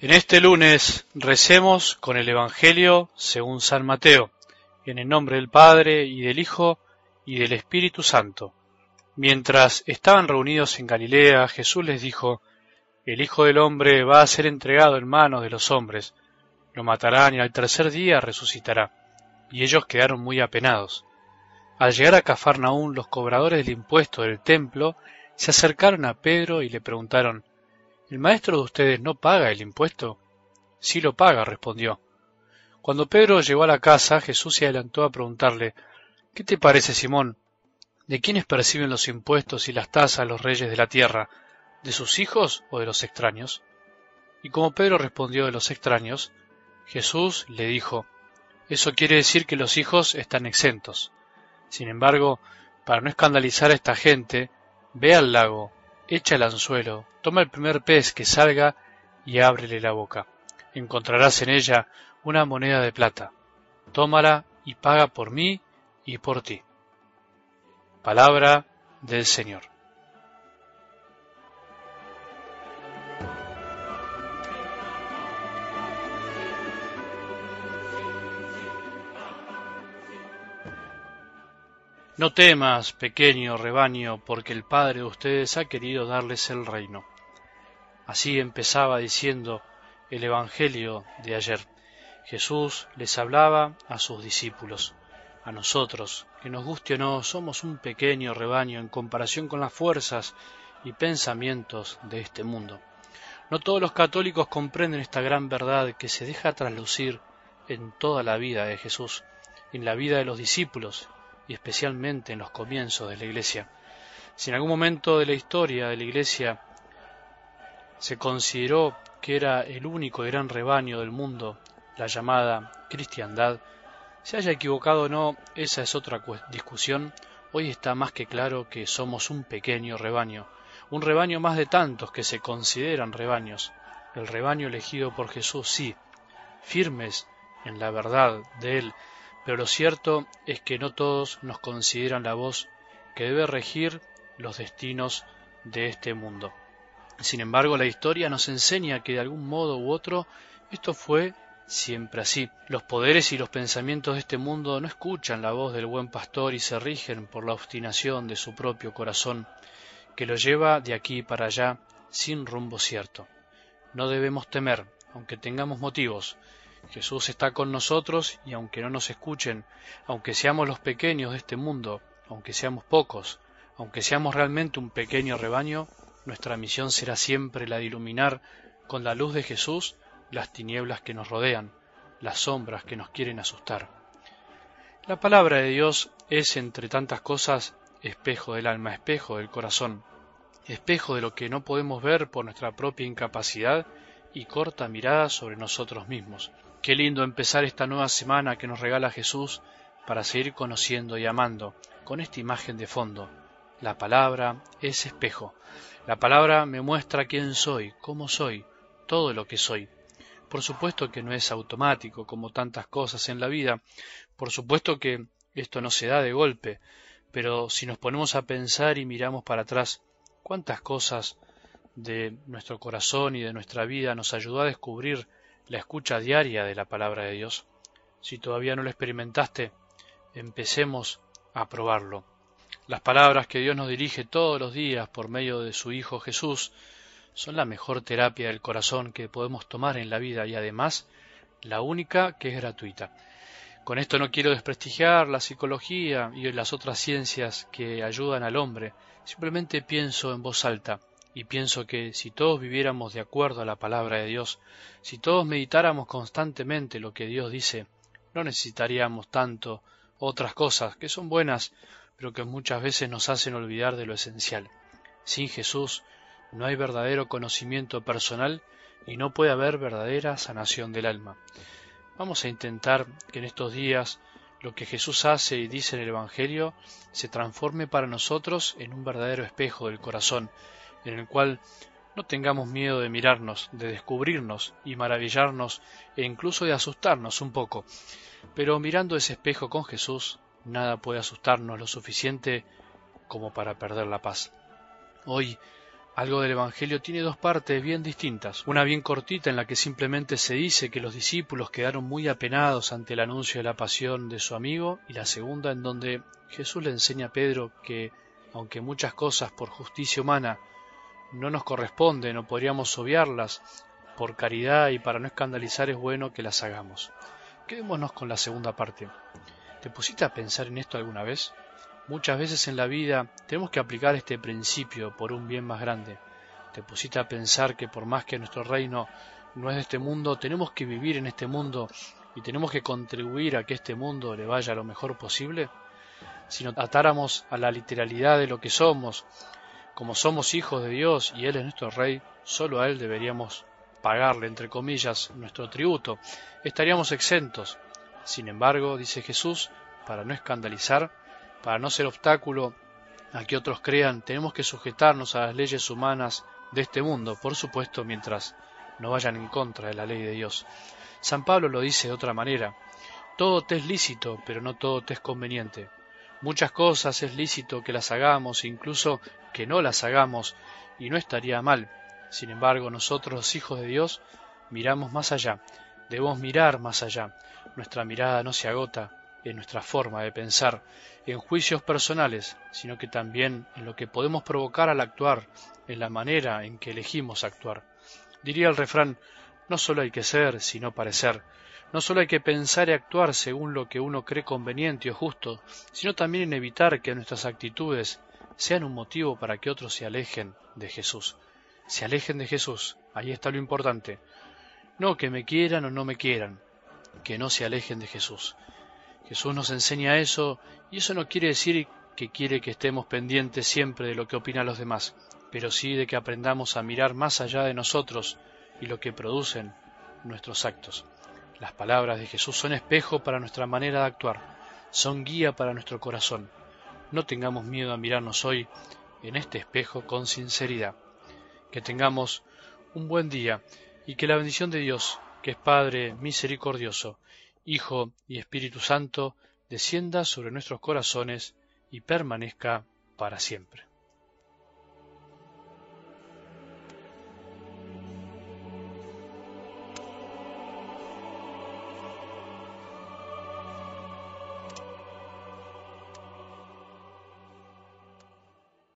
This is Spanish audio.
En este lunes recemos con el Evangelio según San Mateo, en el nombre del Padre y del Hijo y del Espíritu Santo. Mientras estaban reunidos en Galilea, Jesús les dijo, El Hijo del Hombre va a ser entregado en manos de los hombres, lo matarán y al tercer día resucitará. Y ellos quedaron muy apenados. Al llegar a Cafarnaún, los cobradores del impuesto del templo se acercaron a Pedro y le preguntaron, ¿El maestro de ustedes no paga el impuesto? Sí lo paga, respondió. Cuando Pedro llegó a la casa, Jesús se adelantó a preguntarle, ¿Qué te parece, Simón? ¿De quiénes perciben los impuestos y las tasas los reyes de la tierra? ¿De sus hijos o de los extraños? Y como Pedro respondió de los extraños, Jesús le dijo, Eso quiere decir que los hijos están exentos. Sin embargo, para no escandalizar a esta gente, ve al lago, echa el anzuelo, toma el primer pez que salga y ábrele la boca. Encontrarás en ella una moneda de plata. Tómala y paga por mí y por ti. Palabra del Señor. No temas, pequeño rebaño, porque el Padre de ustedes ha querido darles el reino. Así empezaba diciendo el Evangelio de ayer. Jesús les hablaba a sus discípulos. A nosotros, que nos guste o no, somos un pequeño rebaño en comparación con las fuerzas y pensamientos de este mundo. No todos los católicos comprenden esta gran verdad que se deja traslucir en toda la vida de Jesús, en la vida de los discípulos y especialmente en los comienzos de la Iglesia. Si en algún momento de la historia de la Iglesia se consideró que era el único gran rebaño del mundo, la llamada cristiandad, se haya equivocado o no, esa es otra discusión. Hoy está más que claro que somos un pequeño rebaño, un rebaño más de tantos que se consideran rebaños. El rebaño elegido por Jesús, sí, firmes en la verdad de Él, pero lo cierto es que no todos nos consideran la voz que debe regir los destinos de este mundo. Sin embargo, la historia nos enseña que de algún modo u otro esto fue siempre así. Los poderes y los pensamientos de este mundo no escuchan la voz del buen pastor y se rigen por la obstinación de su propio corazón, que lo lleva de aquí para allá sin rumbo cierto. No debemos temer, aunque tengamos motivos, Jesús está con nosotros y aunque no nos escuchen, aunque seamos los pequeños de este mundo, aunque seamos pocos, aunque seamos realmente un pequeño rebaño, nuestra misión será siempre la de iluminar con la luz de Jesús las tinieblas que nos rodean, las sombras que nos quieren asustar. La palabra de Dios es, entre tantas cosas, espejo del alma, espejo del corazón, espejo de lo que no podemos ver por nuestra propia incapacidad y corta mirada sobre nosotros mismos. Qué lindo empezar esta nueva semana que nos regala Jesús para seguir conociendo y amando con esta imagen de fondo. La palabra es espejo. La palabra me muestra quién soy, cómo soy, todo lo que soy. Por supuesto que no es automático como tantas cosas en la vida. Por supuesto que esto no se da de golpe. Pero si nos ponemos a pensar y miramos para atrás, cuántas cosas de nuestro corazón y de nuestra vida nos ayudó a descubrir la escucha diaria de la palabra de Dios. Si todavía no lo experimentaste, empecemos a probarlo. Las palabras que Dios nos dirige todos los días por medio de su Hijo Jesús son la mejor terapia del corazón que podemos tomar en la vida y además la única que es gratuita. Con esto no quiero desprestigiar la psicología y las otras ciencias que ayudan al hombre, simplemente pienso en voz alta y pienso que si todos viviéramos de acuerdo a la palabra de Dios, si todos meditáramos constantemente lo que Dios dice, no necesitaríamos tanto otras cosas que son buenas, pero que muchas veces nos hacen olvidar de lo esencial. Sin Jesús no hay verdadero conocimiento personal y no puede haber verdadera sanación del alma. Vamos a intentar que en estos días lo que Jesús hace y dice en el Evangelio se transforme para nosotros en un verdadero espejo del corazón, en el cual no tengamos miedo de mirarnos, de descubrirnos y maravillarnos e incluso de asustarnos un poco. Pero mirando ese espejo con Jesús, nada puede asustarnos lo suficiente como para perder la paz. Hoy algo del Evangelio tiene dos partes bien distintas. Una bien cortita en la que simplemente se dice que los discípulos quedaron muy apenados ante el anuncio de la pasión de su amigo y la segunda en donde Jesús le enseña a Pedro que, aunque muchas cosas por justicia humana no nos corresponden o podríamos obviarlas, por caridad y para no escandalizar es bueno que las hagamos. Quedémonos con la segunda parte. ¿Te pusiste a pensar en esto alguna vez? Muchas veces en la vida tenemos que aplicar este principio por un bien más grande. ¿Te pusiste a pensar que por más que nuestro reino no es de este mundo, tenemos que vivir en este mundo y tenemos que contribuir a que este mundo le vaya lo mejor posible? Si nos atáramos a la literalidad de lo que somos, como somos hijos de Dios y Él es nuestro Rey, solo a Él deberíamos pagarle, entre comillas, nuestro tributo. Estaríamos exentos. Sin embargo, dice Jesús, para no escandalizar, para no ser obstáculo a que otros crean, tenemos que sujetarnos a las leyes humanas de este mundo, por supuesto, mientras no vayan en contra de la ley de Dios. San Pablo lo dice de otra manera. Todo te es lícito, pero no todo te es conveniente. Muchas cosas es lícito que las hagamos, incluso que no las hagamos, y no estaría mal. Sin embargo, nosotros, hijos de Dios, miramos más allá. Debemos mirar más allá. Nuestra mirada no se agota en nuestra forma de pensar, en juicios personales, sino que también en lo que podemos provocar al actuar, en la manera en que elegimos actuar. Diría el refrán, no solo hay que ser, sino parecer. No solo hay que pensar y actuar según lo que uno cree conveniente o justo, sino también en evitar que nuestras actitudes sean un motivo para que otros se alejen de Jesús. Se alejen de Jesús, ahí está lo importante. No que me quieran o no me quieran, que no se alejen de Jesús. Jesús nos enseña eso y eso no quiere decir que quiere que estemos pendientes siempre de lo que opinan los demás, pero sí de que aprendamos a mirar más allá de nosotros y lo que producen nuestros actos. Las palabras de Jesús son espejo para nuestra manera de actuar, son guía para nuestro corazón. No tengamos miedo a mirarnos hoy en este espejo con sinceridad. Que tengamos un buen día y que la bendición de Dios, que es Padre misericordioso, Hijo y Espíritu Santo, descienda sobre nuestros corazones y permanezca para siempre.